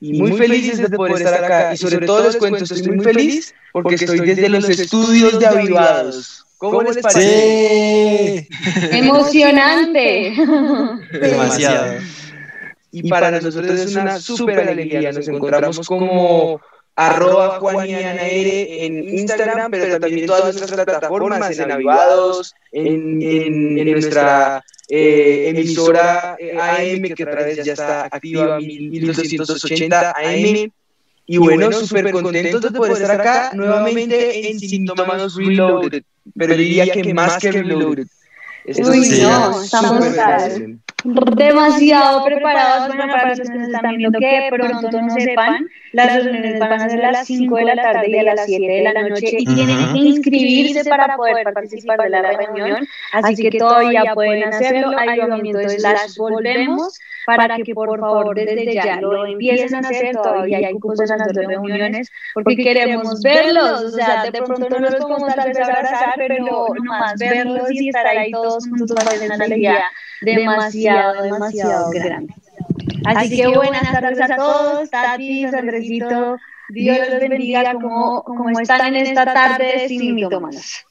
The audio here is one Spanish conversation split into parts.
y muy felices de poder estar acá. Y sobre todo les cuento, estoy muy feliz porque estoy desde los estudios de Avivados. ¿Cómo les parece? Emocionante. Demasiado. Y para nosotros es una súper alegría. Nos encontramos como arroba en Instagram, pero también en todas nuestras plataformas, en Avivados, en, en, en nuestra eh, emisora AM, que otra vez ya está activa, 1280 AM. Y bueno, súper contentos de poder estar acá nuevamente en Síntomas Reloaded, pero diría que más que Reloaded. Uy, no, estamos demasiado preparados. Bueno, para los que nos están viendo que pronto no sepan, las reuniones van a ser a las 5 de la tarde y a las 7 de la noche y tienen que inscribirse para poder participar de la reunión. Así que todavía pueden hacerlo. Ayudamiento slash volvemos para que por favor desde ya lo empiecen a hacer. Todavía hay cupos en las reuniones porque queremos verlos. O sea, de pronto no los podemos tal vez abrazar, pero nomás verlos y estar ahí todos juntos va a ser una alegría demasiado, demasiado grande. Así que buenas tardes a todos, Tati, Andresito, Dios los bendiga como, como están en esta tarde sin mitómanos.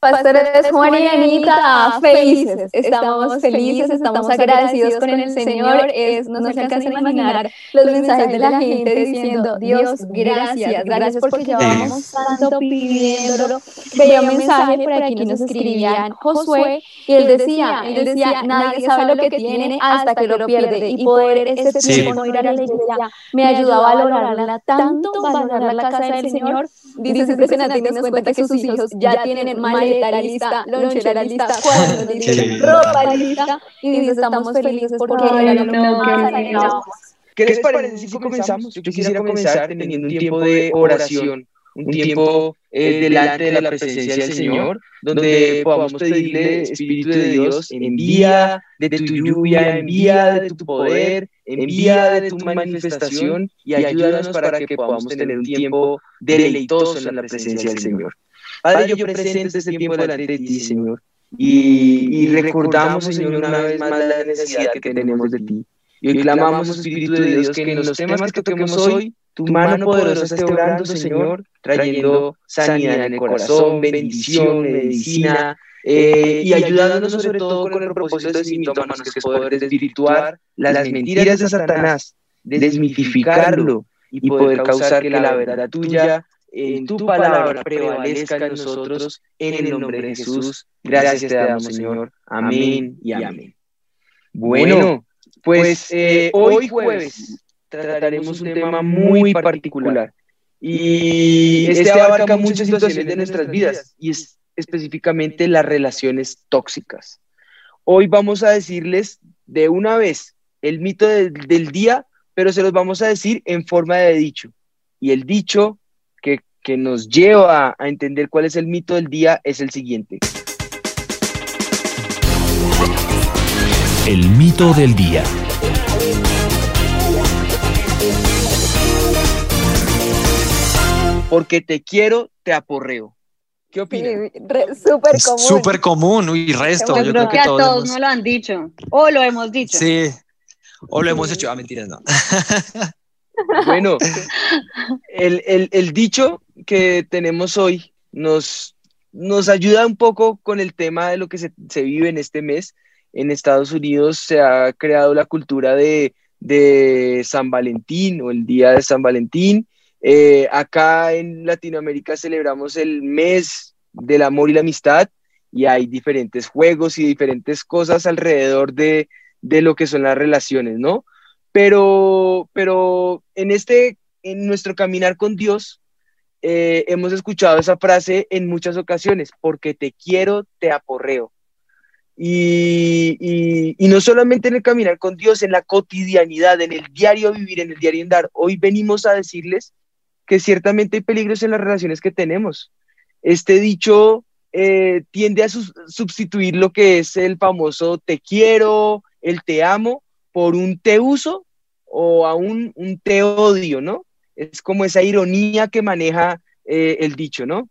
Pastores Juan y Anita, felices, estamos felices, estamos agradecidos con el Señor, es, no, se alcanza a imaginar los mensajes de la gente diciendo, Dios, gracias, gracias porque llevamos tanto pidiéndolo. Veía un mensaje por aquí nos escribían Josué y él decía, él decía, nadie sabe lo que tiene hasta que lo pierde y poder este tiempo no ir a la iglesia me ayudó a valorarla tanto, valorar la casa del Señor, dice es impresionante y nos cuenta que sus hijos ya tienen mal maleta lista, lonchera lista, cuadernos listos, ropa lista, y estamos felices porque era lo que ¿Qué les parece si comenzamos? Yo quisiera comenzar teniendo un tiempo de oración, un tiempo eh, delante de la presencia del Señor, donde podamos pedirle, Espíritu de Dios, envía de tu lluvia, envía de tu poder, envía de tu manifestación y ayúdanos para que podamos tener un tiempo deleitoso en la presencia del Señor. Padre, yo presento este tiempo delante de ti, Señor. Y, y recordamos, Señor, una vez más la necesidad que tenemos de ti. Y hoy clamamos, Espíritu de Dios, que en los temas que toquemos hoy, tu mano poderosa esté obrando, Señor, trayendo sanidad en el corazón, bendición, medicina, eh, y ayudándonos sobre todo con el propósito de síntomas, que es poder desvirtuar las mentiras de Satanás, desmitificarlo y poder causar que la verdad tuya en tu palabra prevalezca en nosotros, en el nombre de Jesús. Gracias te damos, Señor. Amén y amén. Bueno, pues eh, hoy jueves trataremos un tema muy particular y este abarca muchas situaciones de nuestras vidas y es específicamente las relaciones tóxicas. Hoy vamos a decirles de una vez el mito del día, pero se los vamos a decir en forma de dicho. Y el dicho que nos lleva a entender cuál es el mito del día es el siguiente. El mito del día. Porque te quiero, te aporreo. ¿Qué opinas? Súper común. Súper común, y resto. Yo, creo que, a todos, nos lo han dicho. O lo hemos dicho. Sí. O lo hemos hecho. Ah, mentiras, no. Bueno, el, el, dicho que tenemos hoy nos, nos ayuda un poco con el tema de lo que se, se, vive en este mes. En Estados Unidos se ha creado la cultura de, de San Valentín o el Día de San Valentín. Eh, acá en Latinoamérica celebramos el mes del amor y la amistad y hay diferentes juegos y diferentes cosas alrededor de, de lo que son las relaciones, ¿no? Pero, pero en, este, en nuestro caminar con Dios, eh, hemos escuchado esa frase en muchas ocasiones, porque te quiero, te aporreo. Y, y, y, no solamente en el caminar con Dios, en la cotidianidad, en el diario vivir, en el diario andar. Hoy venimos a decirles que ciertamente hay peligros en las relaciones que tenemos. Este dicho eh, tiende a sustituir lo que es el famoso te quiero, el te amo, por un te uso o aún un te odio, ¿no? Es como esa ironía que maneja eh, el dicho, ¿no?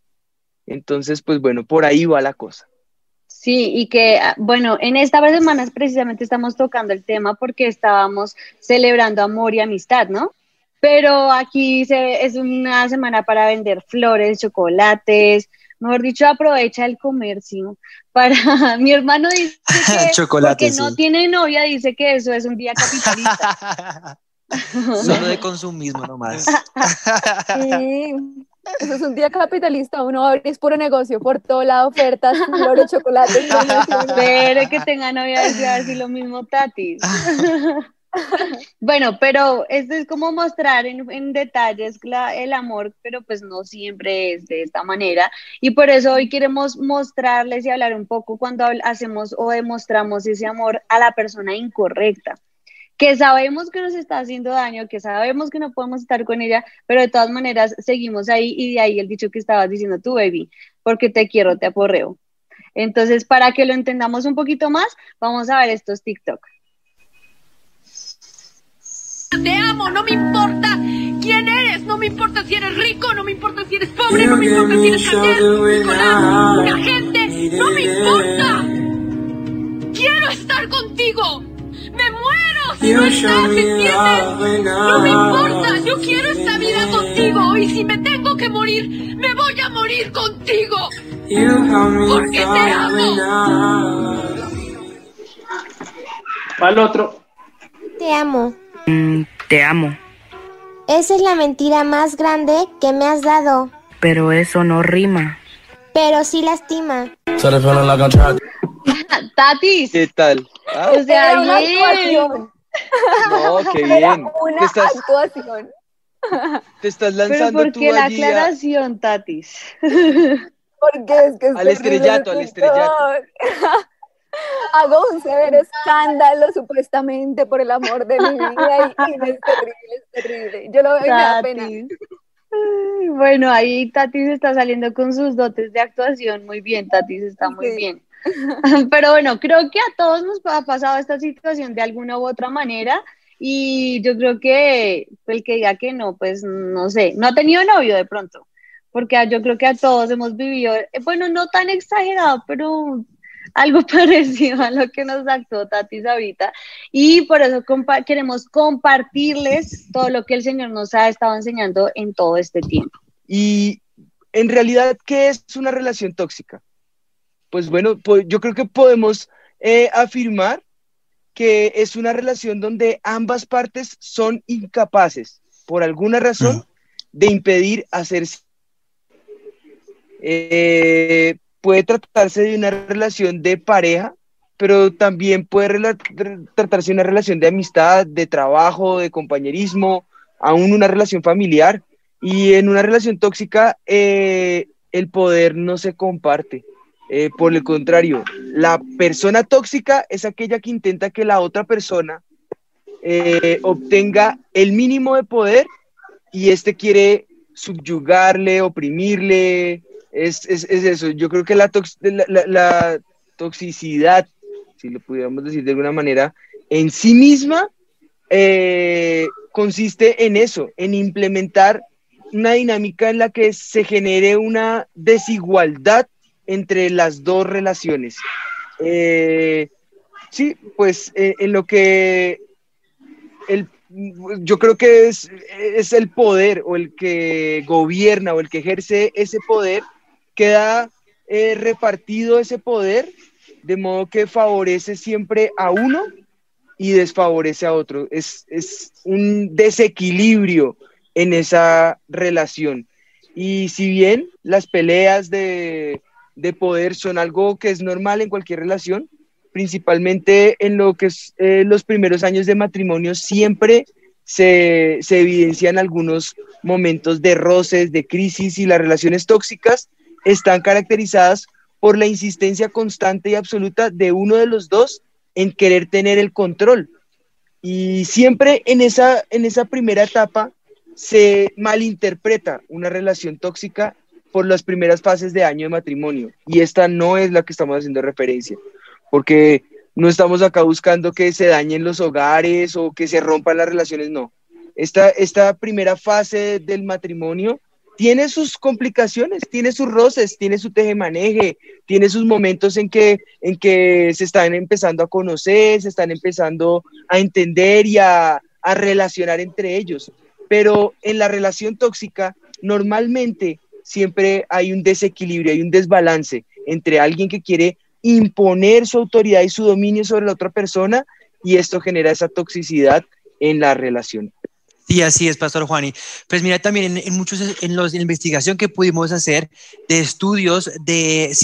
Entonces, pues bueno, por ahí va la cosa. Sí, y que, ah, bueno, en esta semana precisamente estamos tocando el tema porque estábamos celebrando amor y amistad, ¿no? Pero aquí se, es una semana para vender flores, chocolates, mejor dicho, aprovecha el comercio. Para mi hermano dice que no tiene novia, dice que eso es un día capitalista. Solo de consumismo nomás. Sí. Eso es un día capitalista, uno es puro negocio, por todo lado ofertas, flores, chocolates. Pero que tenga novia, decía así lo mismo Tatis. bueno, pero esto es como mostrar en, detalles el amor, pero pues no siempre es de esta manera. Y por eso hoy queremos mostrarles y hablar un poco cuando hacemos o demostramos ese amor a la persona incorrecta que sabemos que nos está haciendo daño, que sabemos que no podemos estar con ella, pero de todas maneras seguimos ahí y de ahí el dicho que estabas diciendo tú, baby, porque te quiero, te aporreo. Entonces, para que lo entendamos un poquito más, vamos a ver estos TikTok. Te amo, no me importa quién eres, no me importa si eres rico, no me importa si eres pobre, no me importa si eres la gente, no me importa. Quiero estar contigo. Me muero si no estás, ¿me entiendes? No me importa, yo quiero esta vida contigo y si me tengo que morir, me voy a morir contigo. Porque te amo. Al otro. Te amo. Mm, te amo. Esa es la mentira más grande que me has dado. Pero eso no rima. Pero sí lastima. Tatis. ¿Qué tal? Ah, o sea, una actuación. No, qué bien. una actuación. Te estás lanzando ¿Pero por qué la aclaración, Tatis? Porque es que es Al estrellato, al estrellato. Hago un severo escándalo supuestamente por el amor de mi vida y, es terrible, es terrible. Yo lo veo y me da pena. Bueno, ahí Tatis está saliendo con sus dotes de actuación. Muy bien, Tatis está muy bien. Pero bueno, creo que a todos nos ha pasado esta situación de alguna u otra manera. Y yo creo que el que diga que no, pues no sé, no ha tenido novio de pronto, porque yo creo que a todos hemos vivido, eh, bueno, no tan exagerado, pero algo parecido a lo que nos actuó Tatis ahorita. Y por eso queremos compartirles todo lo que el Señor nos ha estado enseñando en todo este tiempo. Y en realidad, ¿qué es una relación tóxica? Pues bueno, pues yo creo que podemos eh, afirmar que es una relación donde ambas partes son incapaces, por alguna razón, de impedir hacerse. Eh, puede tratarse de una relación de pareja, pero también puede tratarse de una relación de amistad, de trabajo, de compañerismo, aún una relación familiar. Y en una relación tóxica, eh, el poder no se comparte. Eh, por el contrario, la persona tóxica es aquella que intenta que la otra persona eh, obtenga el mínimo de poder y este quiere subyugarle, oprimirle, es, es, es eso. Yo creo que la, la, toxicidad, si lo pudiéramos decir de alguna manera, en sí misma eh, consiste en eso, en implementar una dinámica en la que se genere una desigualdad entre las dos relaciones. Eh, sí, pues eh, en lo que el, yo creo que es, es el poder o el que gobierna o el que ejerce ese poder queda eh, repartido ese poder de modo que favorece siempre a uno y desfavorece a otro. Es, un desequilibrio en esa relación. Y si bien las peleas de, poder son algo que es normal en cualquier relación, principalmente en lo que es eh, los primeros años de matrimonio, siempre se, se evidencian algunos momentos de roces, de crisis y las relaciones tóxicas están caracterizadas por la insistencia constante y absoluta de uno de los dos en querer tener el control. Y siempre en esa, en esa primera etapa se malinterpreta una relación tóxica por las primeras fases de año de matrimonio y esta no es la que estamos haciendo referencia, porque no estamos acá buscando que se dañen los hogares o que se rompan las relaciones, no. Esta, esta primera fase del matrimonio tiene sus complicaciones, tiene sus roces, tiene su tejemaneje, tiene sus momentos en que, en que se están empezando a conocer, se están empezando a entender y a, a relacionar entre ellos. Pero en la relación tóxica, normalmente siempre hay un desequilibrio, hay un desbalance entre alguien que quiere imponer su autoridad y su dominio sobre la otra persona y esto genera esa toxicidad en la relación. Sí, así es, Pastor Juani. Pues mira, también en, muchos, en, los, la investigación que pudimos hacer de estudios de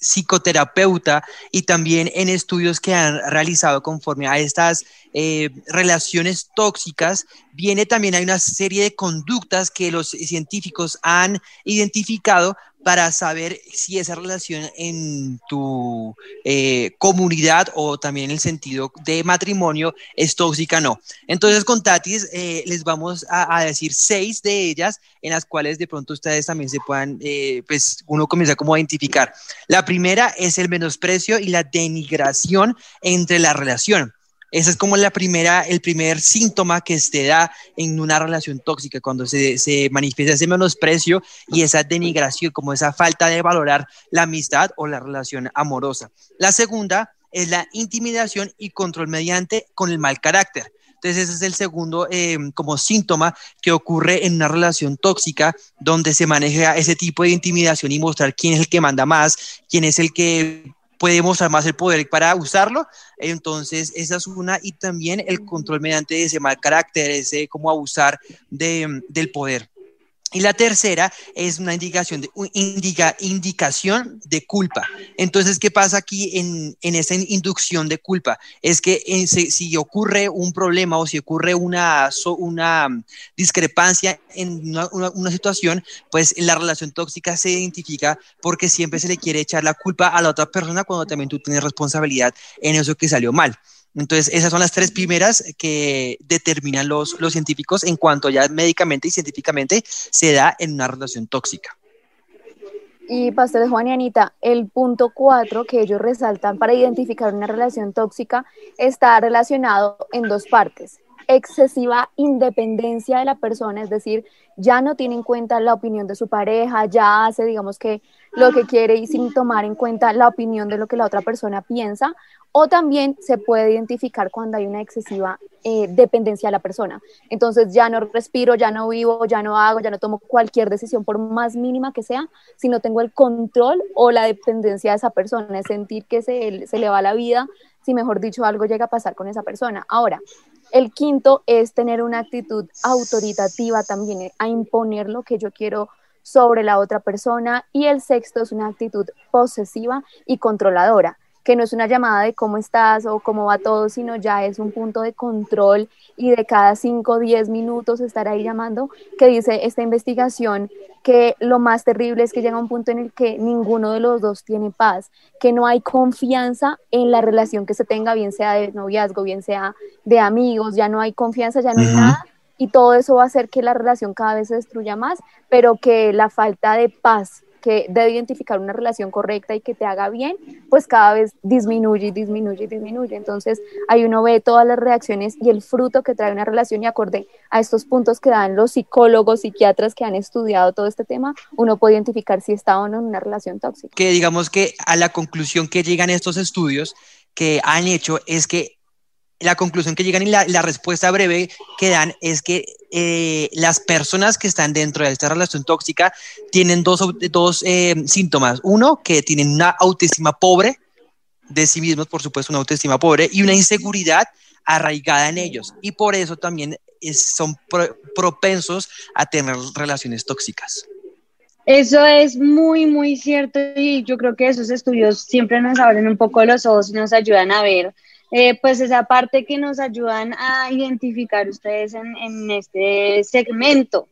psicoterapeuta y también en estudios que han realizado conforme a estas eh, relaciones tóxicas, viene también hay una serie de conductas que los científicos han identificado para saber si esa relación en tu eh, comunidad o también en el sentido de matrimonio es tóxica o no. Entonces con Tatis eh, les vamos a, decir seis de ellas en las cuales de pronto ustedes también se puedan, eh, pues uno comienza como a identificar. La primera es el menosprecio y la denigración entre la relación. Esa es como la primera, el primer síntoma que se da en una relación tóxica, cuando se, se manifiesta ese menosprecio y esa denigración, como esa falta de valorar la amistad o la relación amorosa. La segunda es la intimidación y control mediante con el mal carácter. Entonces ese es el segundo eh, como síntoma que ocurre en una relación tóxica donde se maneja ese tipo de intimidación y mostrar quién es el que manda más, quién es el que puede mostrar el poder para usarlo. Entonces, esa es una. Y también el control mediante ese mal carácter, ese cómo abusar de, del poder. Y la tercera es una indicación de, indica, indicación de culpa. Entonces, ¿qué pasa aquí en, en esa inducción de culpa? Es que si ocurre un problema o si ocurre una, una discrepancia en una, una, situación, pues la relación tóxica se identifica porque siempre se le quiere echar la culpa a la otra persona cuando también tú tienes responsabilidad en eso que salió mal. Entonces, esas son las tres primeras que determinan los, los científicos en cuanto ya médicamente y científicamente se da en una relación tóxica. Y Pastor Juan y Anita, el punto cuatro que ellos resaltan para identificar una relación tóxica está relacionado en dos partes. Excesiva independencia de la persona, es decir, ya no tiene en cuenta la opinión de su pareja, ya hace, digamos que, lo que quiere y sin tomar en cuenta la opinión de lo que la otra persona piensa, o también se puede identificar cuando hay una excesiva eh, dependencia de la persona. Entonces ya no respiro, ya no vivo, ya no hago, ya no tomo cualquier decisión por más mínima que sea, si no tengo el control o la dependencia de esa persona, es sentir que se, se le va la vida, si mejor dicho algo llega a pasar con esa persona. Ahora, el quinto es tener una actitud autoritativa también, a imponer lo que yo quiero sobre la otra persona. Y el sexto es una actitud posesiva y controladora que no es una llamada de cómo estás o cómo va todo, sino ya es un punto de control y de cada 5 o 10 minutos estar ahí llamando, que dice esta investigación que lo más terrible es que llega un punto en el que ninguno de los dos tiene paz, que no hay confianza en la relación que se tenga, bien sea de noviazgo, bien sea de amigos, ya no hay confianza, ya no hay nada. Y todo eso va a hacer que la relación cada vez se destruya más, pero que la falta de paz que debe identificar una relación correcta y que te haga bien, pues cada vez disminuye y disminuye y disminuye. Entonces, ahí uno ve todas las reacciones y el fruto que trae una relación y acorde a estos puntos que dan los psicólogos, psiquiatras que han estudiado todo este tema, uno puede identificar si está o no en una relación tóxica. Que digamos que a la conclusión que llegan estos estudios que han hecho es que la conclusión que llegan y la, respuesta breve que dan es que eh, las personas que están dentro de esta relación tóxica tienen dos, dos eh, síntomas. Uno, que tienen una autoestima pobre de sí mismos, por supuesto, una autoestima pobre y una inseguridad arraigada en ellos. Y por eso también son propensos a tener relaciones tóxicas. Eso es muy, muy cierto y yo creo que esos estudios siempre nos abren un poco los ojos y nos ayudan a ver eh, pues esa parte que nos ayudan a identificar ustedes en, este segmento.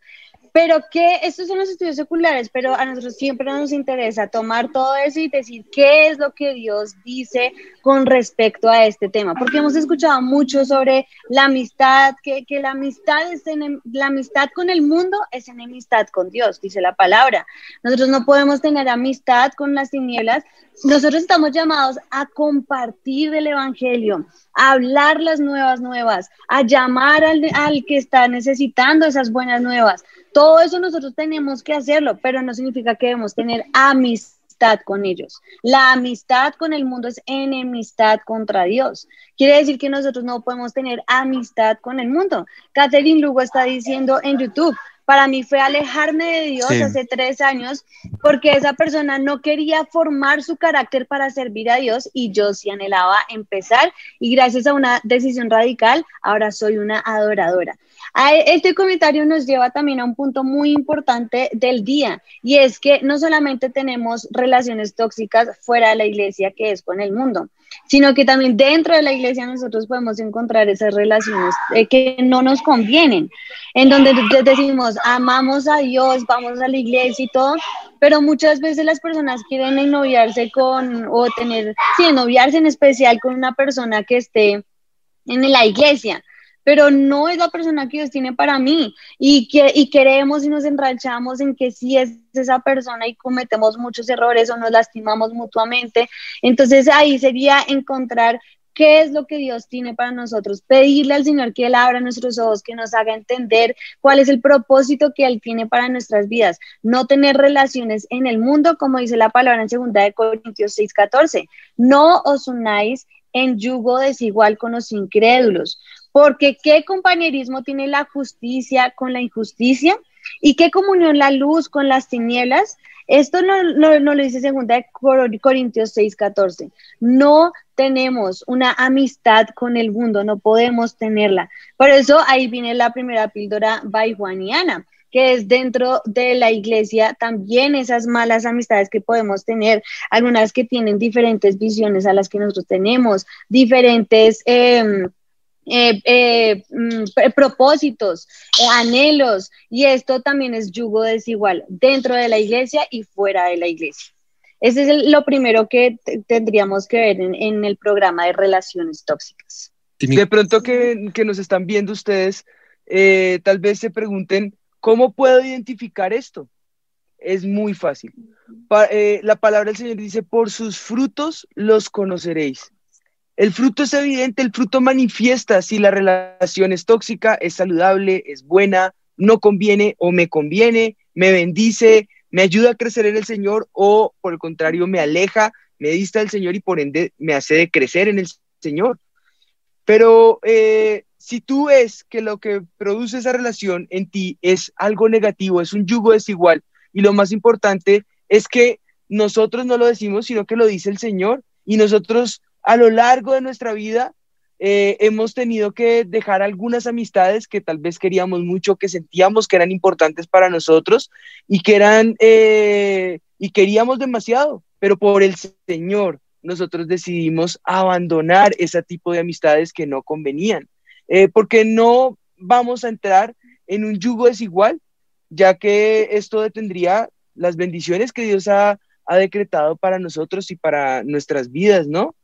Pero que estos son los estudios seculares, pero a nosotros siempre nos interesa tomar todo eso y decir qué es lo que Dios dice con respecto a este tema, porque hemos escuchado mucho sobre la amistad, que, que la amistad es la amistad con el mundo es enemistad con Dios, dice la palabra. Nosotros no podemos tener amistad con las tinieblas. Nosotros estamos llamados a compartir el evangelio, a hablar las nuevas nuevas, a llamar al, al que está necesitando esas buenas nuevas. Todo eso nosotros tenemos que hacerlo, pero no significa que debemos tener amistad con ellos. La amistad con el mundo es enemistad contra Dios. Quiere decir que nosotros no podemos tener amistad con el mundo. Catherine Lugo está diciendo en YouTube, para mí fue alejarme de Dios hace tres años porque esa persona no quería formar su carácter para servir a Dios y yo sí anhelaba empezar y gracias a una decisión radical ahora soy una adoradora. Este comentario nos lleva también a un punto muy importante del día y es que no solamente tenemos relaciones tóxicas fuera de la iglesia que es con el mundo, sino que también dentro de la iglesia nosotros podemos encontrar esas relaciones eh, que no nos convienen, en donde decimos, amamos a Dios, vamos a la iglesia y todo, pero muchas veces las personas quieren ennoviarse con, o tener, sí, ennoviarse en especial con una persona que esté en la iglesia, pero no es la persona que Dios tiene para mí. Y, que, y queremos y nos enrachamos en que sí es esa persona y cometemos muchos errores o nos lastimamos mutuamente. Entonces ahí sería encontrar qué es lo que Dios tiene para nosotros, pedirle al Señor que Él abra nuestros ojos, que nos haga entender cuál es el propósito que Él tiene para nuestras vidas, no tener relaciones en el mundo, como dice la palabra en 2 de Corintios 6:14, no os unáis en yugo desigual con los incrédulos, porque ¿qué compañerismo tiene la justicia con la injusticia? ¿Y qué comunión la luz con las tinieblas? Esto no, lo dice segunda de Corintios 6, 14. No tenemos una amistad con el mundo, no podemos tenerla. Por eso ahí viene la primera píldora baijuaniana, que es dentro de la iglesia también esas malas amistades que podemos tener, algunas que tienen diferentes visiones a las que nosotros tenemos, diferentes... Em, eh, eh, mm, propósitos, eh, anhelos, y esto también es yugo desigual dentro de la iglesia y fuera de la iglesia. Ese es lo primero que tendríamos que ver en, el programa de relaciones tóxicas. De pronto que, que nos están viendo ustedes, tal vez se pregunten, ¿cómo puedo identificar esto? Es muy fácil. la palabra del Señor dice, por sus frutos los conoceréis. El fruto es evidente, el fruto manifiesta si la relación es tóxica, es saludable, es buena, no conviene o me conviene, me bendice, me ayuda a crecer en el Señor o por el contrario me aleja, me dista del Señor y por ende me hace crecer en el Señor. Pero eh, si tú ves que lo que produce esa relación en ti es algo negativo, es un yugo desigual, y lo más importante es que nosotros no lo decimos, sino que lo dice el Señor, y nosotros a lo largo de nuestra vida eh, hemos tenido que dejar algunas amistades que tal vez queríamos mucho, que sentíamos que eran importantes para nosotros y que eran eh, y queríamos demasiado, pero por el Señor nosotros decidimos abandonar ese tipo de amistades que no convenían, eh, porque no vamos a entrar en un yugo desigual, ya que esto detendría las bendiciones que Dios ha, ha decretado para nosotros y para nuestras vidas, ¿no?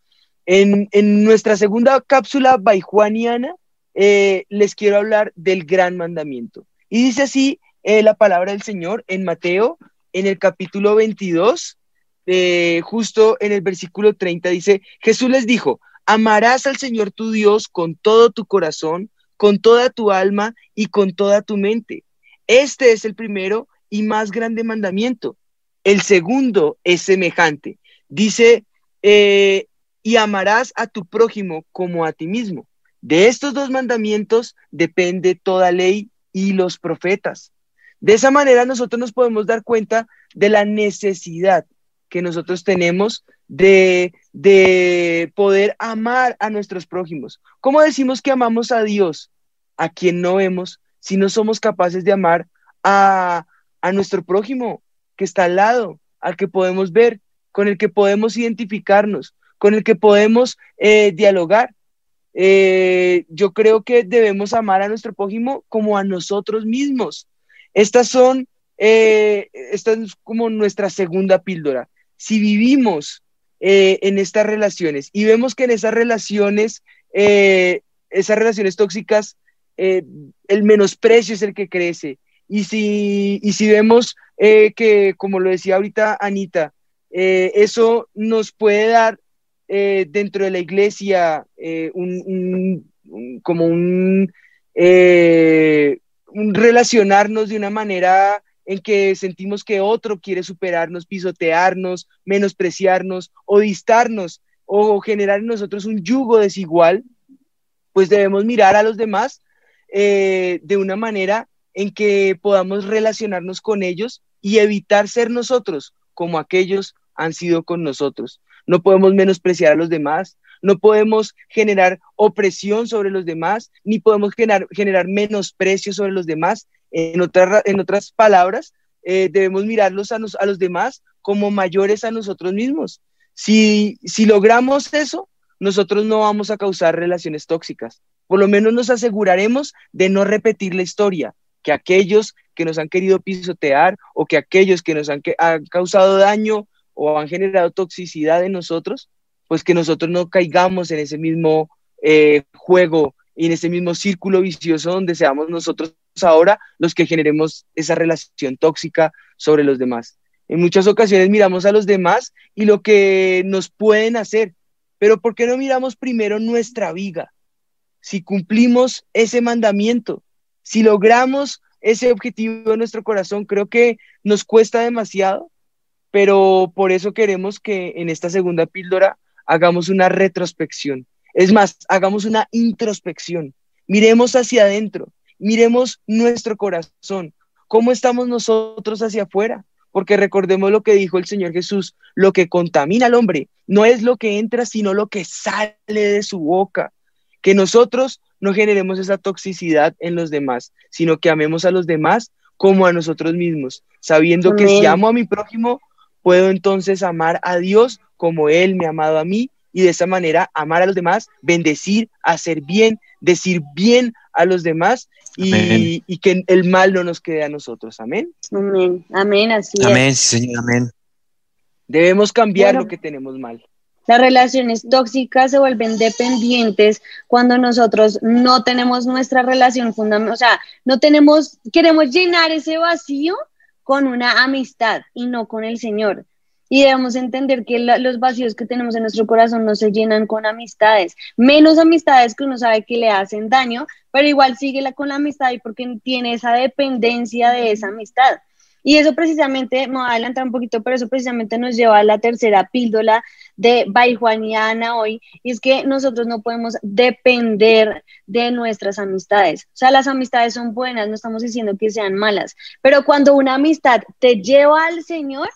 En, nuestra segunda cápsula baijuaniana eh, les quiero hablar del gran mandamiento. Y dice así eh, la palabra del Señor en Mateo, en el capítulo 22, eh, justo en el versículo 30, dice, Jesús les dijo, amarás al Señor tu Dios con todo tu corazón, con toda tu alma y con toda tu mente. Este es el primero y más grande mandamiento. El segundo es semejante. Dice, eh, y amarás a tu prójimo como a ti mismo. De estos dos mandamientos depende toda ley y los profetas. De esa manera nosotros nos podemos dar cuenta de la necesidad que nosotros tenemos de, de poder amar a nuestros prójimos. ¿Cómo decimos que amamos a Dios, a quien no vemos, si no somos capaces de amar a, a nuestro prójimo que está al lado, al que podemos ver, con el que podemos identificarnos, con el que podemos eh, dialogar. Eh, yo creo que debemos amar a nuestro prójimo como a nosotros mismos. Estas son, eh, esta es como nuestra segunda píldora. Si vivimos eh, en estas relaciones y vemos que en esas relaciones, esas relaciones tóxicas, el menosprecio es el que crece. Y si, y si vemos que, como lo decía ahorita Anita, eso nos puede dar dentro de la iglesia un, como un, un relacionarnos de una manera en que sentimos que otro quiere superarnos, pisotearnos, menospreciarnos o distarnos o generar en nosotros un yugo desigual, pues debemos mirar a los demás eh, de una manera en que podamos relacionarnos con ellos y evitar ser nosotros como aquellos han sido con nosotros. No podemos menospreciar a los demás, no podemos generar opresión sobre los demás, ni podemos generar, menosprecio sobre los demás. En, otras palabras, eh, debemos mirarlos a, a, los demás como mayores a nosotros mismos. Si, si logramos eso, nosotros no vamos a causar relaciones tóxicas. Por lo menos nos aseguraremos de no repetir la historia, que aquellos que nos han querido pisotear o que aquellos que nos han, han causado daño o han generado toxicidad en nosotros, pues que nosotros no caigamos en ese mismo eh, juego y en ese mismo círculo vicioso donde seamos nosotros ahora los que generemos esa relación tóxica sobre los demás. En muchas ocasiones miramos a los demás y lo que nos pueden hacer, pero ¿por qué no miramos primero nuestra viga? Si cumplimos ese mandamiento, si logramos ese objetivo en nuestro corazón, creo que nos cuesta demasiado, pero por eso queremos que en esta segunda píldora hagamos una retrospección. Es más, hagamos una introspección. Miremos hacia adentro, miremos nuestro corazón, cómo estamos nosotros hacia afuera. Porque recordemos lo que dijo el Señor Jesús, lo que contamina al hombre no es lo que entra, sino lo que sale de su boca. Que nosotros no generemos esa toxicidad en los demás, sino que amemos a los demás como a nosotros mismos, sabiendo que si amo a mi prójimo, puedo entonces amar a Dios como Él me ha amado a mí y de esa manera amar a los demás, bendecir, hacer bien, decir bien a los demás y, que el mal no nos quede a nosotros. Amén. Amén, amén, así Amén, Señor, amén. Debemos cambiar lo que tenemos mal. Las relaciones tóxicas se vuelven dependientes cuando nosotros no tenemos nuestra relación fundamental, o sea, no tenemos, queremos llenar ese vacío con una amistad y no con el Señor. Y debemos entender que los vacíos que tenemos en nuestro corazón no se llenan con amistades, menos amistades que uno sabe que le hacen daño, pero igual síguela con la amistad y porque tiene esa dependencia de esa amistad. Y eso precisamente, me voy a adelantar un poquito, pero eso precisamente nos lleva a la tercera píldora de Baijuaniana hoy, y es que nosotros no podemos depender de nuestras amistades. O sea, las amistades son buenas, no estamos diciendo que sean malas, pero cuando una amistad te lleva al Señor,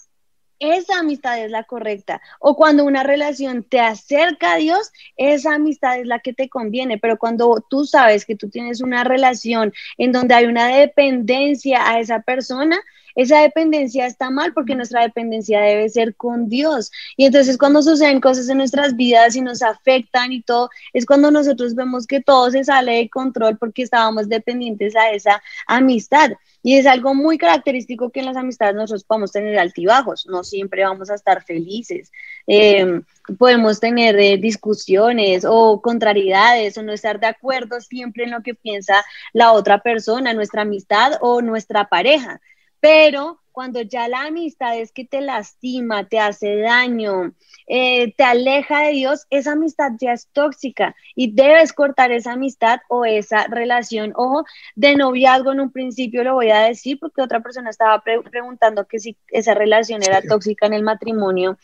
esa amistad es la correcta. O cuando una relación te acerca a Dios, esa amistad es la que te conviene. Pero cuando tú sabes que tú tienes una relación en donde hay una dependencia a esa persona, esa dependencia está mal porque nuestra dependencia debe ser con Dios. Y entonces cuando suceden cosas en nuestras vidas y nos afectan y todo, es cuando nosotros vemos que todo se sale de control porque estábamos dependientes a esa amistad. Y es algo muy característico que en las amistades nosotros podemos tener altibajos, no siempre vamos a estar felices. Eh, podemos tener eh, discusiones o contrariedades o no estar de acuerdo siempre en lo que piensa la otra persona, nuestra amistad o nuestra pareja. Pero cuando ya la amistad es que te lastima, te hace daño, eh, te aleja de Dios, esa amistad ya es tóxica y debes cortar esa amistad o esa relación. Ojo, de noviazgo en un principio lo voy a decir porque otra persona estaba preguntando que si esa relación era tóxica en el matrimonio,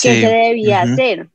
¿qué se debía hacer?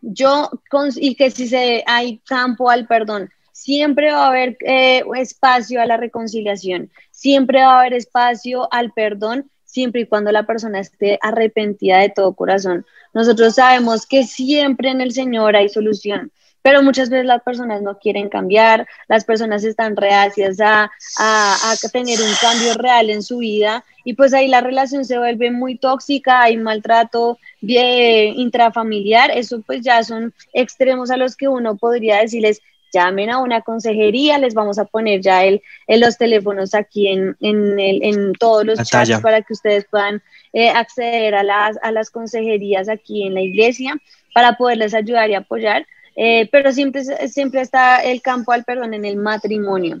Yo, y que si se, hay campo al perdón, siempre va a haber eh, espacio a la reconciliación, siempre va a haber espacio al perdón, siempre y cuando la persona esté arrepentida de todo corazón. Nosotros sabemos que siempre en el Señor hay solución, pero muchas veces las personas no quieren cambiar, las personas están reacias a, a, tener un cambio real en su vida y pues ahí la relación se vuelve muy tóxica, hay maltrato intrafamiliar, eso pues ya son extremos a los que uno podría decirles llamen a una consejería, les vamos a poner ya el, los teléfonos aquí en, en, el, en todos los chats para que ustedes puedan eh, acceder a las, a las consejerías aquí en la iglesia para poderles ayudar y apoyar. Eh, pero siempre, siempre está el campo al perdón en el matrimonio.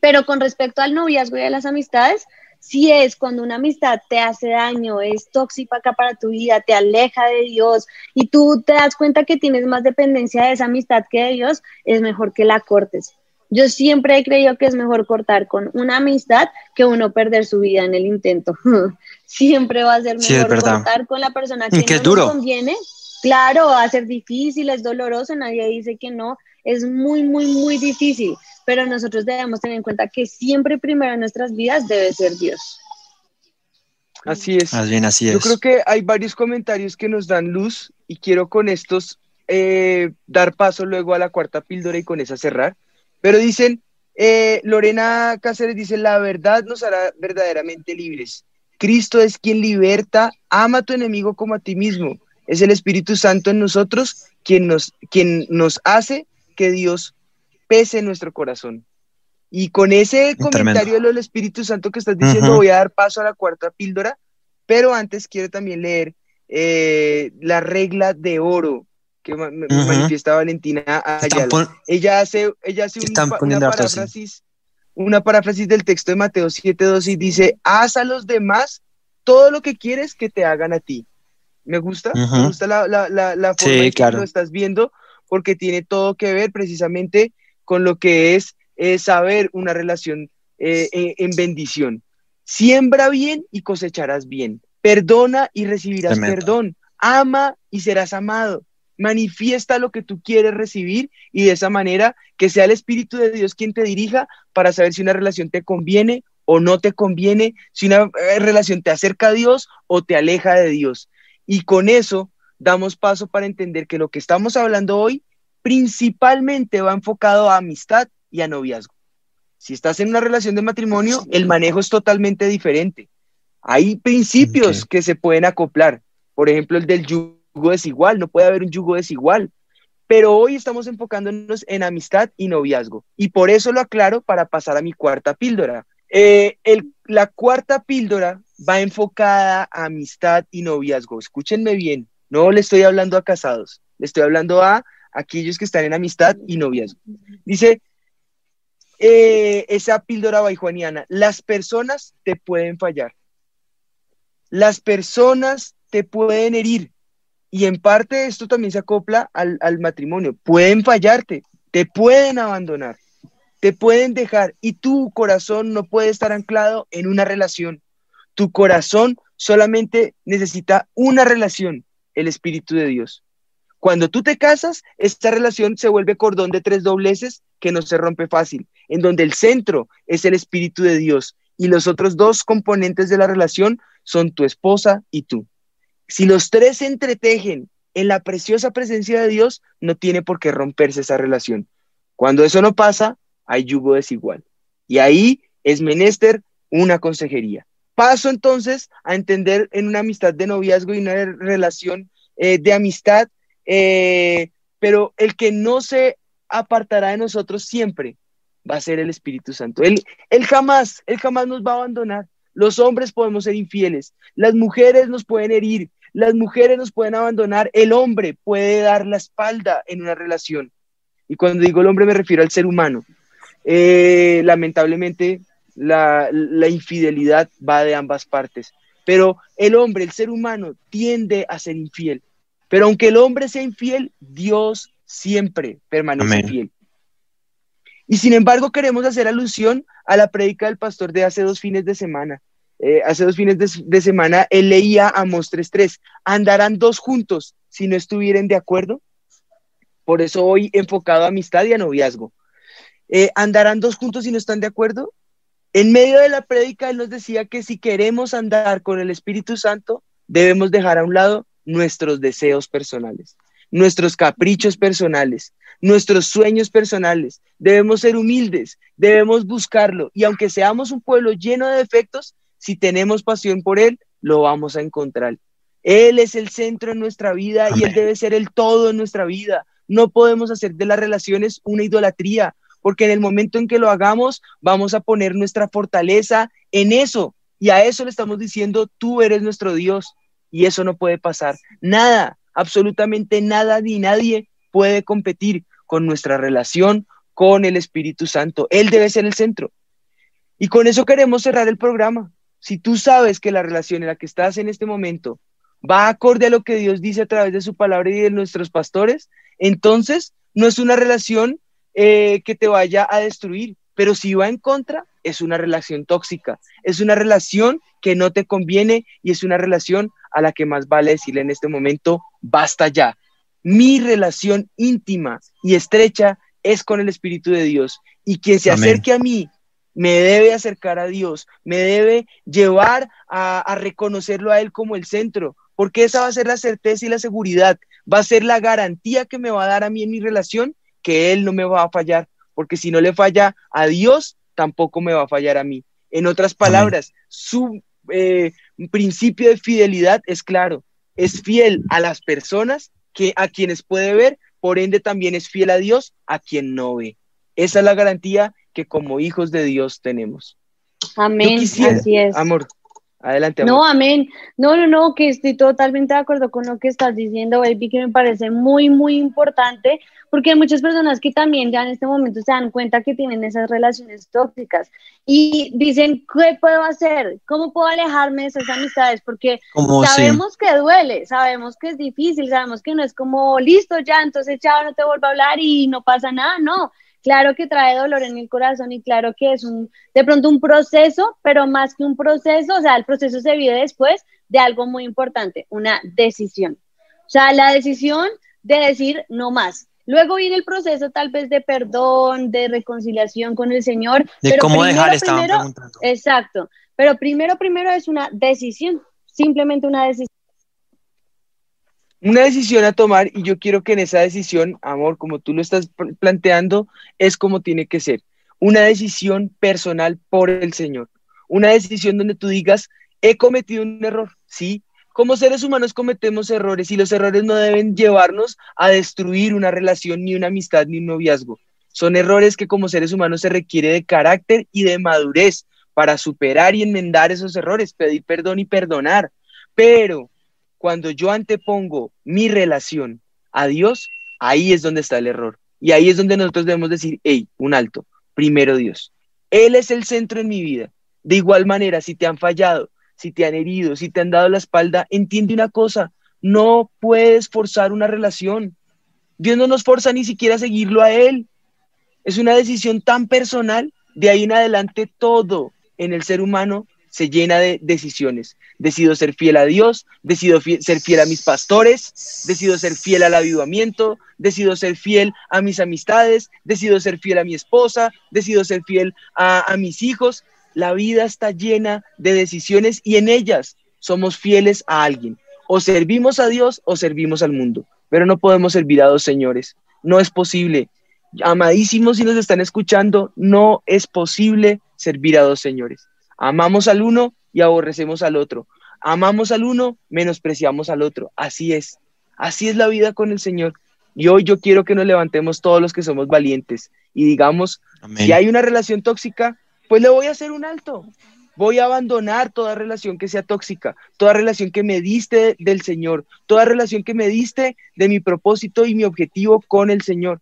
Pero con respecto al noviazgo y a las amistades, si es cuando una amistad te hace daño, es tóxica para tu vida, te aleja de Dios y tú te das cuenta que tienes más dependencia de esa amistad que de Dios, es mejor que la cortes. Yo siempre he creído que es mejor cortar con una amistad que uno perder su vida en el intento. siempre va a ser mejor cortar con la persona que, que no es duro. nos conviene. Claro, va a ser difícil, es doloroso, nadie dice que no, es muy, muy, muy difícil, pero nosotros debemos tener en cuenta que siempre primero en nuestras vidas debe ser Dios. Así es. Más bien así Yo es. creo que hay varios comentarios que nos dan luz y quiero con estos eh, dar paso luego a la cuarta píldora y con esa cerrar. Pero dicen, eh, Lorena Cáceres dice, la verdad nos hará verdaderamente libres. Cristo es quien liberta, ama a tu enemigo como a ti mismo. Es el Espíritu Santo en nosotros quien nos, quien nos hace que Dios pese en nuestro corazón. Y con ese comentario de lo del Espíritu Santo que estás diciendo, voy a dar paso a la cuarta píldora, pero antes quiero también leer eh, la regla de oro que ma- me- Ujú. manifiesta Valentina Ayala. Ella hace, ella hace un una paráfrasis, una paráfrasis del texto de Mateo 7.2 y dice, haz a los demás todo lo que quieres que te hagan a ti. Me gusta, me gusta la, la, la, la Sí, forma en que claro. lo estás viendo, porque tiene todo que ver precisamente con lo que es eh, saber una relación eh, en, en bendición. Siembra bien y cosecharás bien. Perdona y recibirás perdón. Ama y serás amado. Manifiesta lo que tú quieres recibir y de esa manera que sea el Espíritu de Dios quien te dirija para saber si una relación te conviene o no te conviene, si una eh, relación te acerca a Dios o te aleja de Dios. Y con eso damos paso para entender que lo que estamos hablando hoy principalmente va enfocado a amistad y a noviazgo. Si estás en una relación de matrimonio, el manejo es totalmente diferente. Hay principios que se pueden acoplar. Por ejemplo, el del yugo desigual. No puede haber un yugo desigual. Pero hoy estamos enfocándonos en amistad y noviazgo. Y por eso lo aclaro para pasar a mi cuarta píldora. Eh, el- la cuarta píldora va enfocada a amistad y noviazgo. Escúchenme bien. No le estoy hablando a casados. Le estoy hablando a aquellos que están en amistad y noviazgo. Dice, eh, esa píldora baijuaniana, las personas te pueden fallar. Las personas te pueden herir. Y en parte esto también se acopla al, al matrimonio. Pueden fallarte, te pueden abandonar, te pueden dejar y tu corazón no puede estar anclado en una relación. Tu corazón solamente necesita una relación, el Espíritu de Dios. Cuando tú te casas, esta relación se vuelve cordón de tres dobleces que no se rompe fácil, en donde el centro es el Espíritu de Dios y los otros dos componentes de la relación son tu esposa y tú. Si los tres se entretejen en la preciosa presencia de Dios, no tiene por qué romperse esa relación. Cuando eso no pasa, hay yugo desigual. Y ahí es menester una consejería. Paso entonces a entender en una amistad de noviazgo y una relación eh, de amistad, eh, pero el que no se apartará de nosotros siempre va a ser el Espíritu Santo. Él, él jamás, él jamás nos va a abandonar. Los hombres podemos ser infieles, las mujeres nos pueden herir, las mujeres nos pueden abandonar, el hombre puede dar la espalda en una relación. Y cuando digo el hombre me refiero al ser humano. Eh, lamentablemente la, la infidelidad va de ambas partes, pero el hombre, el ser humano, tiende a ser infiel. Pero aunque el hombre sea infiel, Dios siempre permanece Amén. fiel. Y sin embargo queremos hacer alusión a la prédica del pastor de hace dos fines de semana. Eh, hace dos fines de, de semana él leía Amos 3.3. ¿Andarán dos juntos si no estuvieran de acuerdo? Por eso hoy enfocado a amistad y a noviazgo. Eh, ¿Andarán dos juntos si no están de acuerdo? En medio de la prédica él nos decía que si queremos andar con el Espíritu Santo, debemos dejar a un lado nuestros deseos personales, nuestros caprichos personales, nuestros sueños personales. Debemos ser humildes, debemos buscarlo. Y aunque seamos un pueblo lleno de defectos, si tenemos pasión por Él, lo vamos a encontrar. Él es el centro en nuestra vida y Él debe ser el todo en nuestra vida. no podemos hacer de las relaciones una idolatría, porque en el momento en que lo hagamos, vamos a poner nuestra fortaleza en eso. Y a eso le estamos diciendo, tú eres nuestro Dios. Y eso no puede pasar. Nada, absolutamente nada ni nadie puede competir con nuestra relación con el Espíritu Santo. Él debe ser el centro. Y con eso queremos cerrar el programa. Si tú sabes que la relación en la que estás en este momento va acorde a lo que Dios dice a través de su palabra y de nuestros pastores, entonces no es una relación eh, que te vaya a destruir, pero si va en contra, es una relación tóxica, es una relación que no te conviene y es una relación a la que más vale decirle en este momento, basta ya. Mi relación íntima y estrecha es con el Espíritu de Dios y quien se acerque a mí me debe acercar a Dios, me debe llevar a, a reconocerlo a Él como el centro, porque esa va a ser la certeza y la seguridad, va a ser la garantía que me va a dar a mí en mi relación que Él no me va a fallar, porque si no le falla a Dios, tampoco me va a fallar a mí. En otras palabras, su eh, principio de fidelidad es claro, es fiel a las personas que a quienes puede ver, por ende también es fiel a Dios a quien no ve. Esa es la garantía que como hijos de Dios tenemos. Amén. así es. Amor, Adelante. Amor. No, amén. No, no, no, que estoy totalmente de acuerdo con lo que estás diciendo, baby, que me parece muy, muy importante, porque hay muchas personas que también ya en este momento se dan cuenta que tienen esas relaciones tóxicas y dicen, ¿qué puedo hacer? ¿Cómo puedo alejarme de esas amistades? Porque sabemos que duele, sabemos que es difícil, sabemos que no es como, listo, ya, entonces chao, no te vuelvo a hablar y no pasa nada, no claro que trae dolor en el corazón y claro que es un, de pronto un proceso, pero más que un proceso, o sea, el proceso se vive después de algo muy importante, una decisión. O sea, la decisión de decir no más. Luego viene el proceso tal vez de perdón, de reconciliación con el Señor. De cómo dejar, estaban preguntando. Exacto. Pero primero, primero es una decisión, simplemente una decisión una decisión a tomar y yo quiero que en esa decisión, amor, como tú lo estás planteando, es como tiene que ser. Una decisión personal por el Señor. Una decisión donde tú digas, he cometido un error, ¿sí? Como seres humanos cometemos errores y los errores no deben llevarnos a destruir una relación, ni una amistad, ni un noviazgo. Son errores que como seres humanos se requiere de carácter y de madurez para superar y enmendar esos errores, pedir perdón y perdonar. Pero cuando yo antepongo mi relación a Dios, ahí es donde está el error. Y ahí es donde nosotros debemos decir, hey, un alto, primero Dios. Él es el centro en mi vida. De igual manera, si te han fallado, si te han herido, si te han dado la espalda, entiende una cosa, no puedes forzar una relación. Dios no nos forza ni siquiera a seguirlo a Él. Es una decisión tan personal, de ahí en adelante todo en el ser humano se llena de decisiones. Decido ser fiel a Dios, decido ser fiel a mis pastores, decido ser fiel al avivamiento, decido ser fiel a mis amistades, decido ser fiel a mi esposa, decido ser fiel a, a mis hijos. La vida está llena de decisiones y en ellas somos fieles a alguien. O servimos a Dios o servimos al mundo, pero no podemos servir a dos señores. No es posible. Amadísimos, si nos están escuchando, no es posible servir a dos señores. Amamos al uno y aborrecemos al otro. Amamos al uno, menospreciamos al otro. Así es. Así es la vida con el Señor. Y hoy yo quiero que nos levantemos todos los que somos valientes y digamos, si hay una relación tóxica, pues le voy a hacer un alto. Voy a abandonar toda relación que sea tóxica, toda relación que me diste del Señor, toda relación que me diste de mi propósito y mi objetivo con el Señor.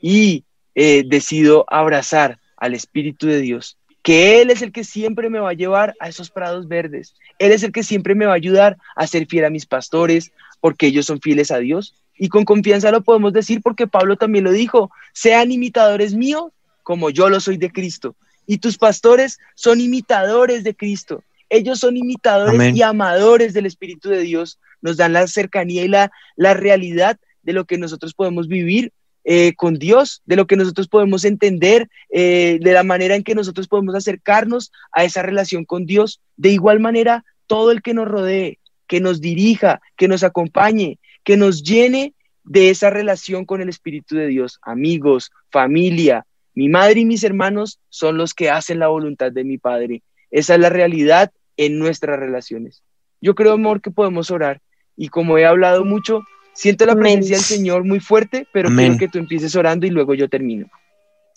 Y eh, decido abrazar al Espíritu de Dios que Él es el que siempre me va a llevar a esos prados verdes. Él es el que siempre me va a ayudar a ser fiel a mis pastores, porque ellos son fieles a Dios. Y con confianza lo podemos decir porque Pablo también lo dijo, sean imitadores míos como yo lo soy de Cristo. Y tus pastores son imitadores de Cristo. Ellos son imitadores y amadores del Espíritu de Dios. Nos dan la cercanía y la, la realidad de lo que nosotros podemos vivir eh, con Dios, de lo que nosotros podemos entender, eh, de la manera en que nosotros podemos acercarnos a esa relación con Dios. De igual manera, todo el que nos rodee, que nos dirija, que nos acompañe, que nos llene de esa relación con el Espíritu de Dios. Amigos, familia, mi madre y mis hermanos son los que hacen la voluntad de mi Padre. Esa es la realidad en nuestras relaciones. Yo creo, amor, que podemos orar y como he hablado mucho, Siento la Amén. presencia del Señor muy fuerte, pero Amén. quiero que tú empieces orando y luego yo termino.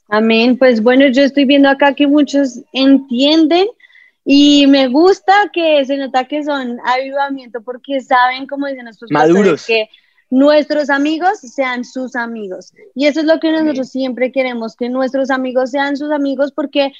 Amén. Pues bueno, yo estoy viendo acá que muchos entienden y me gusta que se nota que son avivamiento porque saben, como dicen nuestros pastores, Maduros. que nuestros amigos sean sus amigos. Y eso es lo que nosotros siempre queremos, que nuestros amigos sean sus amigos porque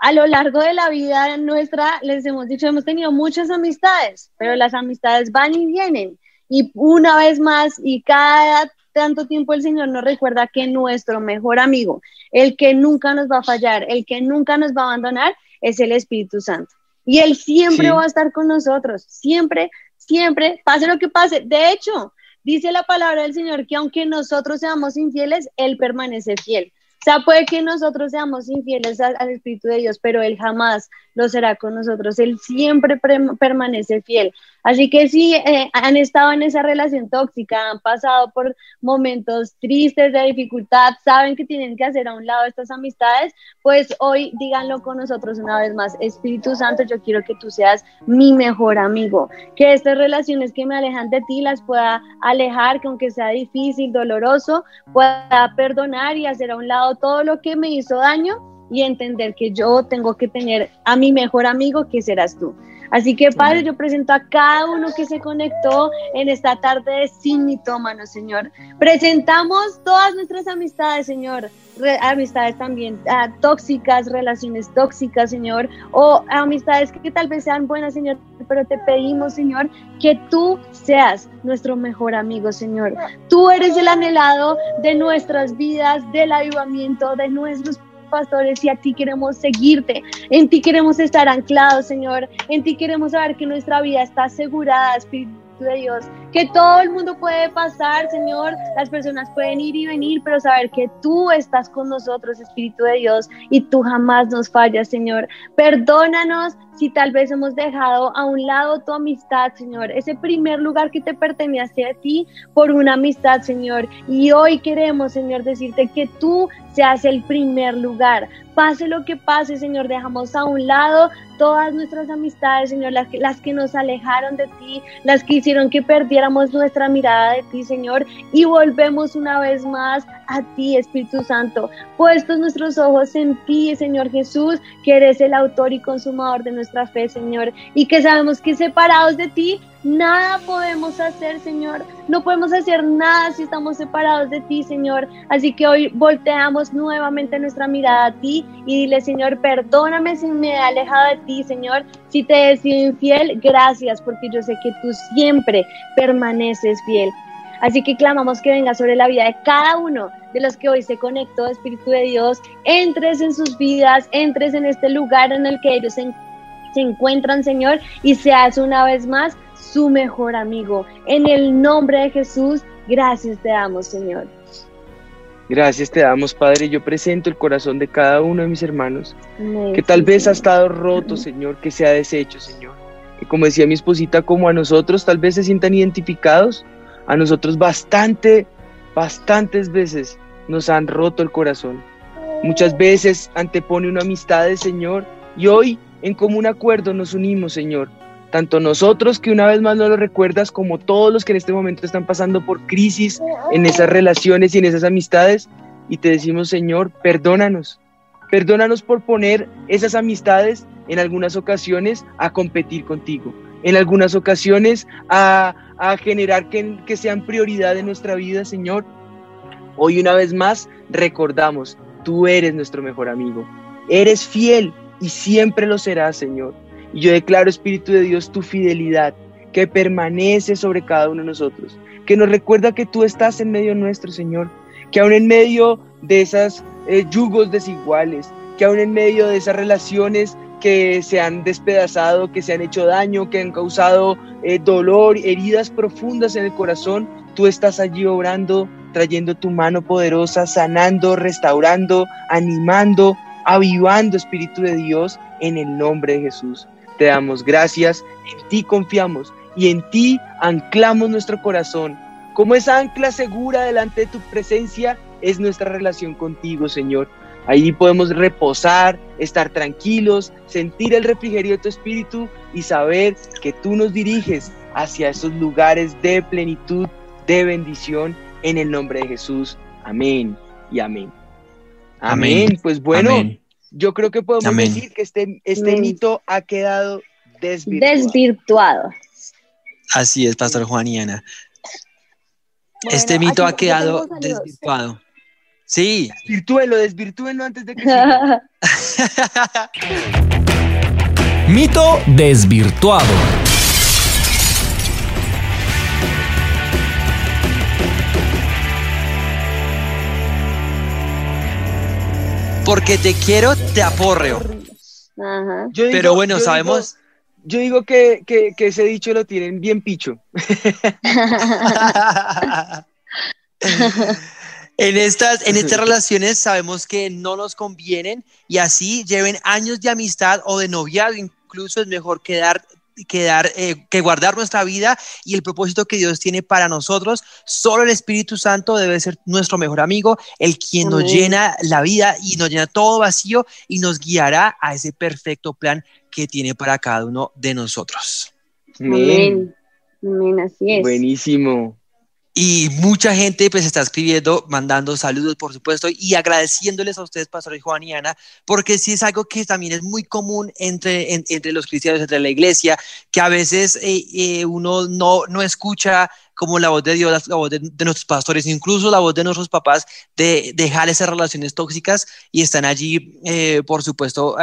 a lo largo de la vida nuestra, les hemos dicho, hemos tenido muchas amistades, pero las amistades van y vienen. Y una vez más, y cada tanto tiempo el Señor nos recuerda que nuestro mejor amigo, el que nunca nos va a fallar, el que nunca nos va a abandonar, es el Espíritu Santo. Y Él siempre Sí. va a estar con nosotros, siempre, siempre, pase lo que pase. De hecho, dice la palabra del Señor que aunque nosotros seamos infieles, Él permanece fiel. O sea, puede que nosotros seamos infieles al, al Espíritu de Dios, pero Él jamás lo será con nosotros. Él siempre pre- permanece fiel. Así que si eh, han estado en esa relación tóxica, han pasado por momentos tristes de dificultad, saben que tienen que hacer a un lado estas amistades, pues hoy díganlo con nosotros una vez más. Espíritu Santo, yo quiero que tú seas mi mejor amigo, que estas relaciones que me alejan de ti las pueda alejar, que aunque sea difícil, doloroso, pueda perdonar y hacer a un lado todo lo que me hizo daño y entender que yo tengo que tener a mi mejor amigo, que serás tú. Así que, Padre, yo presento a cada uno que se conectó en esta tarde de Sin Mitómanos, Señor. Presentamos todas nuestras amistades, Señor. Re- amistades también ah, tóxicas, relaciones tóxicas, Señor. O amistades que tal vez sean buenas, Señor. Pero te pedimos, Señor, que tú seas nuestro mejor amigo, Señor. Tú eres el anhelado de nuestras vidas, del avivamiento, de nuestros pastores y a ti queremos seguirte, en ti queremos estar anclados, Señor, en ti queremos saber que nuestra vida está asegurada, Espíritu de Dios, que todo el mundo puede pasar, Señor, las personas pueden ir y venir, pero saber que tú estás con nosotros, Espíritu de Dios, y tú jamás nos fallas, Señor. Perdónanos si tal vez hemos dejado a un lado tu amistad, Señor, ese primer lugar que te pertenece a ti por una amistad, Señor. Y hoy queremos, Señor, decirte que tú seas el primer lugar. Pase lo que pase, Señor, dejamos a un lado todas nuestras amistades, Señor, las que, las que nos alejaron de ti, las que hicieron que perdiéramos nuestra mirada de ti, Señor, y volvemos una vez más a ti, Espíritu Santo, puestos nuestros ojos en ti, Señor Jesús, que eres el autor y consumador de nuestra fe, Señor, y que sabemos que separados de ti, nada podemos hacer, Señor. No podemos hacer nada si estamos separados de ti, Señor. Así que hoy volteamos nuevamente nuestra mirada a ti y dile, Señor, perdóname si me he alejado de ti, Señor. Si te he sido infiel, gracias, porque yo sé que tú siempre permaneces fiel. Así que clamamos que venga sobre la vida de cada uno de los que hoy se conectó, Espíritu de Dios, entres en sus vidas, entres en este lugar en el que ellos se, se encuentran, Señor, y seas una vez más su mejor amigo. En el nombre de Jesús, gracias te damos, Señor. Gracias te damos, Padre. Yo presento el corazón de cada uno de mis hermanos, Amén. que tal Sí, vez ha estado roto, Señor, que se ha deshecho, Señor. Que como decía mi esposita, como a nosotros tal vez se sientan identificados, a nosotros bastante, bastantes veces nos han roto el corazón. Muchas veces antepone una amistad del Señor y hoy en común acuerdo nos unimos, Señor. Tanto nosotros que una vez más no lo recuerdas como todos los que en este momento están pasando por crisis en esas relaciones y en esas amistades y te decimos, Señor, perdónanos. Perdónanos por poner esas amistades en algunas ocasiones a competir contigo, en algunas ocasiones a, a generar que, que sean prioridad en nuestra vida, Señor. Hoy una vez más recordamos, tú eres nuestro mejor amigo, eres fiel y siempre lo serás, Señor. Y yo declaro, Espíritu de Dios, tu fidelidad que permanece sobre cada uno de nosotros, que nos recuerda que tú estás en medio nuestro, Señor, que aún en medio de esas eh, yugos desiguales, que aún en medio de esas relaciones que se han despedazado, que se han hecho daño, que han causado eh, dolor, heridas profundas en el corazón, tú estás allí obrando, trayendo tu mano poderosa, sanando, restaurando, animando, avivando, Espíritu de Dios, en el nombre de Jesús. Te damos gracias, en ti confiamos y en ti anclamos nuestro corazón. Como esa ancla segura delante de tu presencia es nuestra relación contigo, Señor. Ahí podemos reposar, estar tranquilos, sentir el refrigerio de tu espíritu y saber que tú nos diriges hacia esos lugares de plenitud de bendición en el nombre de Jesús. Amén y amén. Amén. Amén. Pues bueno, Amén. yo creo que podemos Amén. decir que este, este mito ha quedado desvirtuado. Desvirtuado. Así es, Pastor Juan y Ana. Bueno, este mito ha quedado desvirtuado. Sí. Desvirtúenlo, desvirtúenlo antes de que. Mito desvirtuado. Porque te quiero, te aporreo. Ajá. Digo- Pero bueno, yo digo- sabemos. yo digo que, que, que ese dicho lo tienen bien picho. En estas, en estas relaciones sabemos que no nos convienen y así lleven años de amistad o de noviazgo, incluso es mejor quedar, quedar eh, que guardar nuestra vida y el propósito que Dios tiene para nosotros. Solo el Espíritu Santo debe ser nuestro mejor amigo, el quien nos llena la vida y nos llena todo vacío y nos guiará a ese perfecto plan que tiene para cada uno de nosotros. Amén. Amén, así es. Buenísimo. Y mucha gente pues está escribiendo, mandando saludos, por supuesto, y agradeciéndoles a ustedes, Pastor Juan y Ana, porque sí es algo que también es muy común entre, en- entre los cristianos, entre la iglesia, que a veces eh, eh, uno no, no escucha como la voz de Dios, la voz de, de nuestros pastores, incluso la voz de nuestros papás, de dejar esas relaciones tóxicas y están allí, eh, por supuesto,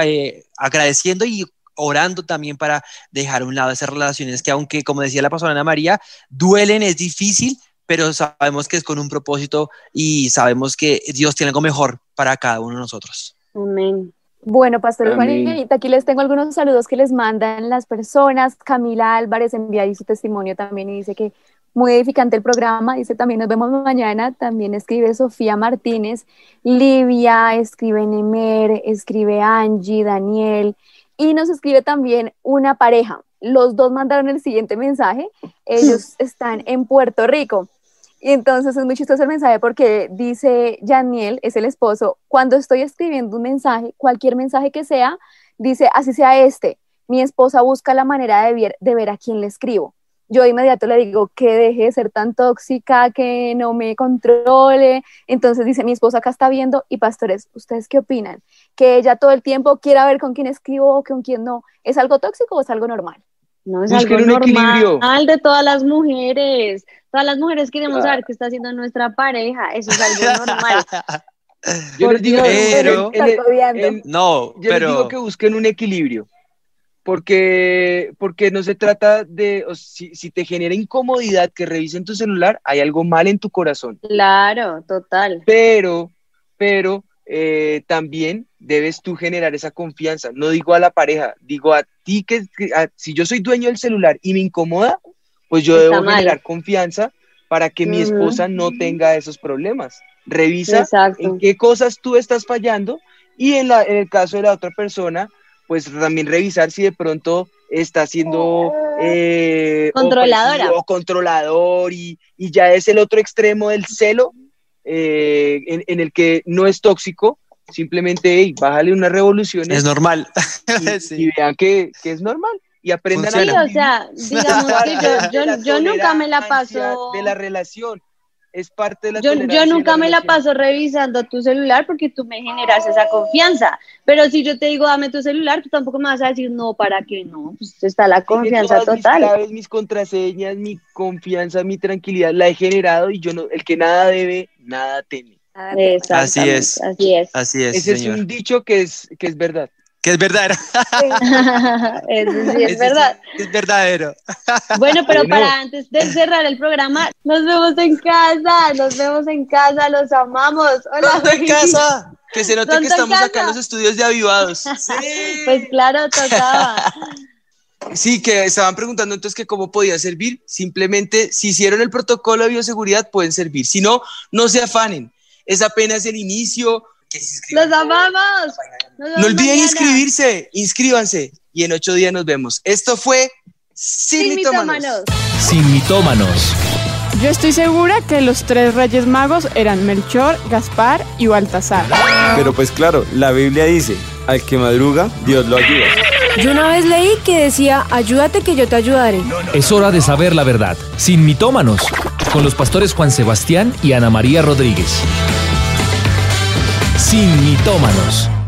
agradeciendo y orando también para dejar a un lado esas relaciones que aunque, como decía la pastora Ana María, duelen, es difícil, pero sabemos que es con un propósito y sabemos que Dios tiene algo mejor para cada uno de nosotros. Amén. Bueno, Pastor Juan y aquí les tengo algunos saludos que les mandan las personas. Camila Álvarez envía ahí su testimonio también y dice que muy edificante el programa. Dice también nos vemos mañana. También escribe Sofía Martínez, Livia, escribe Nemer, escribe Angie, Daniel y nos escribe también una pareja. Los dos mandaron el siguiente mensaje. Ellos están en Puerto Rico. Y entonces es muy chistoso el mensaje porque dice Daniel, es el esposo, cuando estoy escribiendo un mensaje, cualquier mensaje que sea, dice, así sea este, mi esposa busca la manera de ver, de ver a quién le escribo. Yo de inmediato le digo que deje de ser tan tóxica, que no me controle. Entonces dice, mi esposa acá está viendo y pastores, ¿ustedes qué opinan? Que ella todo el tiempo quiera ver con quién escribo o con quién no. ¿Es algo tóxico o es algo normal? No, es Busquen algo un equilibrio. normal de todas las mujeres. Todas las mujeres queremos Claro. saber qué está haciendo nuestra pareja. Eso es algo normal. Yo Por les digo, pero- en- en- No, yo les digo que busquen un equilibrio. Porque, porque no se trata de, o si, si te genera incomodidad que revisen tu celular, hay algo mal en tu corazón. Claro, total. Pero, pero eh, también debes tú generar esa confianza. No digo a la pareja, digo a ti que, a- si yo soy dueño del celular y me incomoda, pues yo Está debo mal. generar confianza para que mi esposa no tenga esos problemas. Revisa Exacto. en qué cosas tú estás fallando y en, la, en el caso de la otra persona, pues también revisar si de pronto está siendo eh, Controladora. opresivo, controlador y, y ya es el otro extremo del celo eh, en, en el que no es tóxico, simplemente hey, bájale unas revoluciones es normal. y, Sí. y vean que, que es normal y aprendan Sí, Funciona. a o sea, digamos que yo, yo, yo nunca me la paso. de la relación es parte de la Yo, yo nunca me la paso revisando tu celular porque tú me generas esa confianza. Pero si yo te digo dame tu celular, tú tampoco me vas a decir no, ¿para qué no? Pues está la confianza todas Mis, total. claves, mis contraseñas, mi confianza, mi tranquilidad, la he generado y yo no, el que nada debe, nada teme. Así es. Así es. Así es, Ese señor. es un dicho que es, que es verdad. Que es verdadero. Eso sí es verdad. Es verdadero. Bueno, pero Bueno. para antes de cerrar el programa, nos vemos en casa, nos vemos en casa, los amamos. Hola. En casa. Que se note que estamos acá en los estudios de Avivados. Pues claro, tocaba. Sí, que estaban preguntando entonces que cómo podía servir. Simplemente, si hicieron el protocolo de bioseguridad, pueden servir. Si no, no se afanen. Es apenas el inicio. Que se inscriban. Los amamos. No olviden mañana. inscribirse, inscríbanse y en ocho días nos vemos. Esto fue Sin, Sin Mitómanos. mitómanos. Sin mitómanos. Yo estoy segura que los tres reyes magos eran Melchor, Gaspar y Baltasar. Pero pues claro, la Biblia dice, al que madruga, Dios lo ayuda. Yo una vez leí que decía, ayúdate que yo te ayudaré. Es hora de saber la verdad. Sin mitómanos. con los pastores Juan Sebastián y Ana María Rodríguez. Sin mitómanos.